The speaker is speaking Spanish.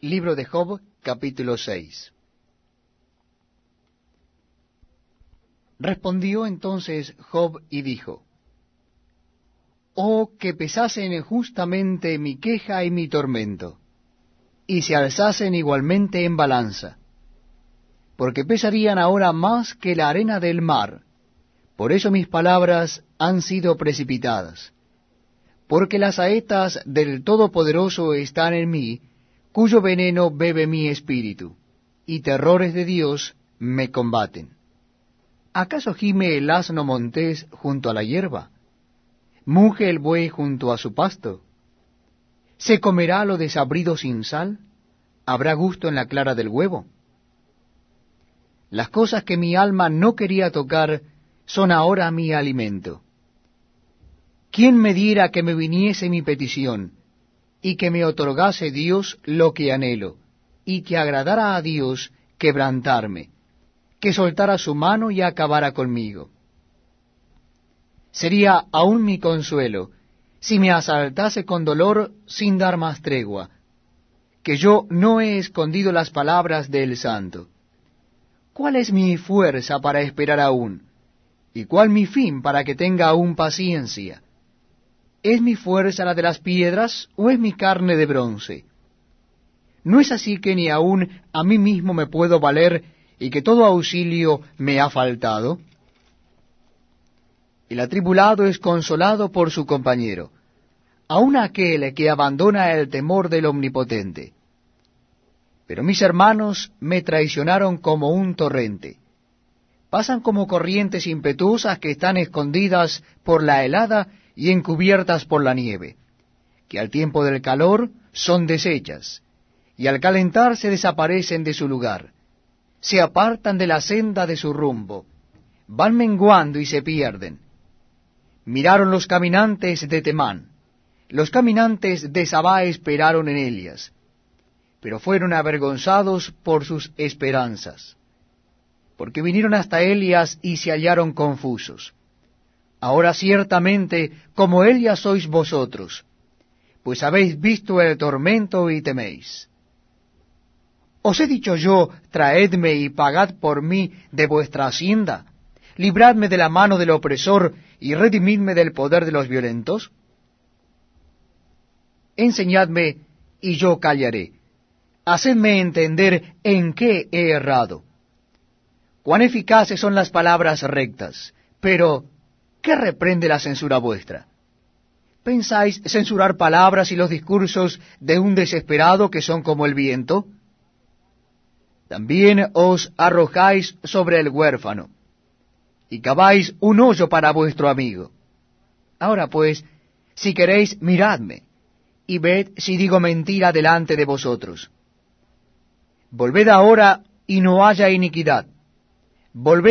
Libro de Job, capítulo 6. Respondió entonces Job y dijo, Oh, que pesasen justamente mi queja y mi tormento, y se alzasen igualmente en balanza, porque pesarían ahora más que la arena del mar, por eso mis palabras han sido precipitadas, porque las saetas del Todopoderoso están en mí, cuyo veneno bebe mi espíritu, y terrores de Dios me combaten. ¿Acaso gime el asno montés junto a la hierba? ¿Muge el buey junto a su pasto? ¿Se comerá lo desabrido sin sal? ¿Habrá gusto en la clara del huevo? Las cosas que mi alma no quería tocar son ahora mi alimento. ¿Quién me diera que me viniese mi petición, y que me otorgase Dios lo que anhelo, y que agradara a Dios quebrantarme, que soltara su mano y acabara conmigo? Sería aún mi consuelo, si me asaltase con dolor sin dar más tregua, que yo no he escondido las palabras del santo. ¿Cuál es mi fuerza para esperar aún? ¿Y cuál mi fin para que tenga aún paciencia? ¿Es mi fuerza la de las piedras o es mi carne de bronce? ¿No es así que ni aun a mí mismo me puedo valer y que todo auxilio me ha faltado? El atribulado es consolado por su compañero, aun aquel que abandona el temor del Omnipotente. Pero mis hermanos me traicionaron como un torrente. Pasan como corrientes impetuosas que están escondidas por la helada y encubiertas por la nieve, que al tiempo del calor son deshechas, y al calentarse desaparecen de su lugar, se apartan de la senda de su rumbo, van menguando y se pierden. Miraron los caminantes de Temán, los caminantes de Sabá esperaron en Elias, pero fueron avergonzados por sus esperanzas, porque vinieron hasta Elias y se hallaron confusos. Ahora ciertamente como Elias sois vosotros, pues habéis visto el tormento y teméis. ¿Os he dicho yo, traedme y pagad por mí de vuestra hacienda? ¿Libradme de la mano del opresor y redimidme del poder de los violentos? Enseñadme y yo callaré. Hacedme entender en qué he errado. Cuán eficaces son las palabras rectas, pero ¿qué reprende la censura vuestra? ¿Pensáis censurar palabras y los discursos de un desesperado que son como el viento? También os arrojáis sobre el huérfano, y caváis un hoyo para vuestro amigo. Ahora pues, si queréis, miradme, y ved si digo mentira delante de vosotros. Volved ahora y no haya iniquidad. Volved